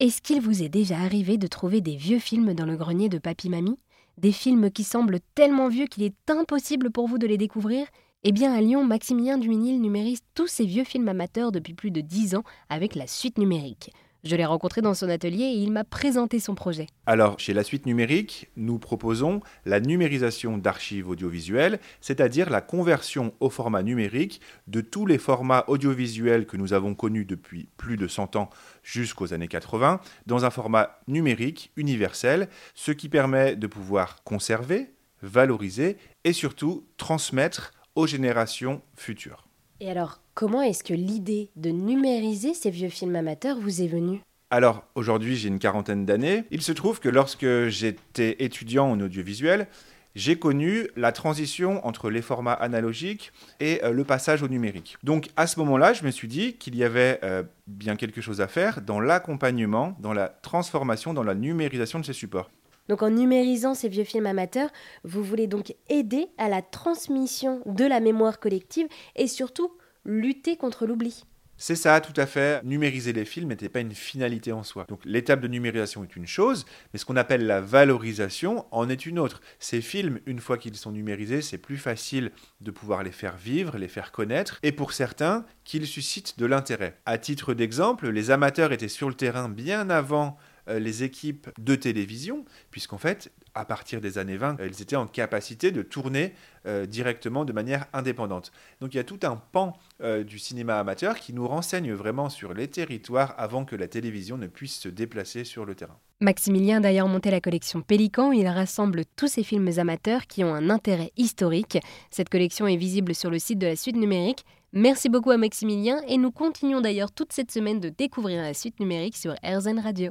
Est-ce qu'il vous est déjà arrivé de trouver des vieux films dans le grenier de papy-mamie Des films qui semblent tellement vieux qu'il est impossible pour vous de les découvrir? Eh bien, à Lyon, Maximilien Duminil numérise tous ces vieux films amateurs depuis plus de 10 ans avec la suite numérique. Je l'ai rencontré dans son atelier et il m'a présenté son projet. Alors, chez la suite numérique, nous proposons la numérisation d'archives audiovisuelles, c'est-à-dire la conversion au format numérique de tous les formats audiovisuels que nous avons connus depuis plus de 100 ans jusqu'aux années 80, dans un format numérique universel, ce qui permet de pouvoir conserver, valoriser et surtout transmettre aux générations futures. Et alors, comment est-ce que l'idée de numériser ces vieux films amateurs vous est venue? Alors, aujourd'hui, j'ai une quarantaine d'années. Il se trouve que lorsque j'étais étudiant en audiovisuel, j'ai connu la transition entre les formats analogiques et euh, le passage au numérique. Donc à ce moment-là, je me suis dit qu'il y avait euh, bien quelque chose à faire dans l'accompagnement, dans la transformation, dans la numérisation de ces supports. Donc en numérisant ces vieux films amateurs, vous voulez donc aider à la transmission de la mémoire collective et surtout lutter contre l'oubli. C'est ça, tout à fait. Numériser les films n'était pas une finalité en soi. Donc l'étape de numérisation est une chose, mais ce qu'on appelle la valorisation en est une autre. Ces films, une fois qu'ils sont numérisés, c'est plus facile de pouvoir les faire vivre, les faire connaître, et pour certains, qu'ils suscitent de l'intérêt. À titre d'exemple, les amateurs étaient sur le terrain bien avant les équipes de télévision, puisqu'en fait, à partir des années 20, elles étaient en capacité de tourner euh, directement de manière indépendante. Donc il y a tout un pan euh, du cinéma amateur qui nous renseigne vraiment sur les territoires avant que la télévision ne puisse se déplacer sur le terrain. Maximilien a d'ailleurs monté la collection Pélican il rassemble tous ces films amateurs qui ont un intérêt historique. Cette collection est visible sur le site de la suite numérique. Merci beaucoup à Maximilien et nous continuons d'ailleurs toute cette semaine de découvrir la suite numérique sur RZN Radio.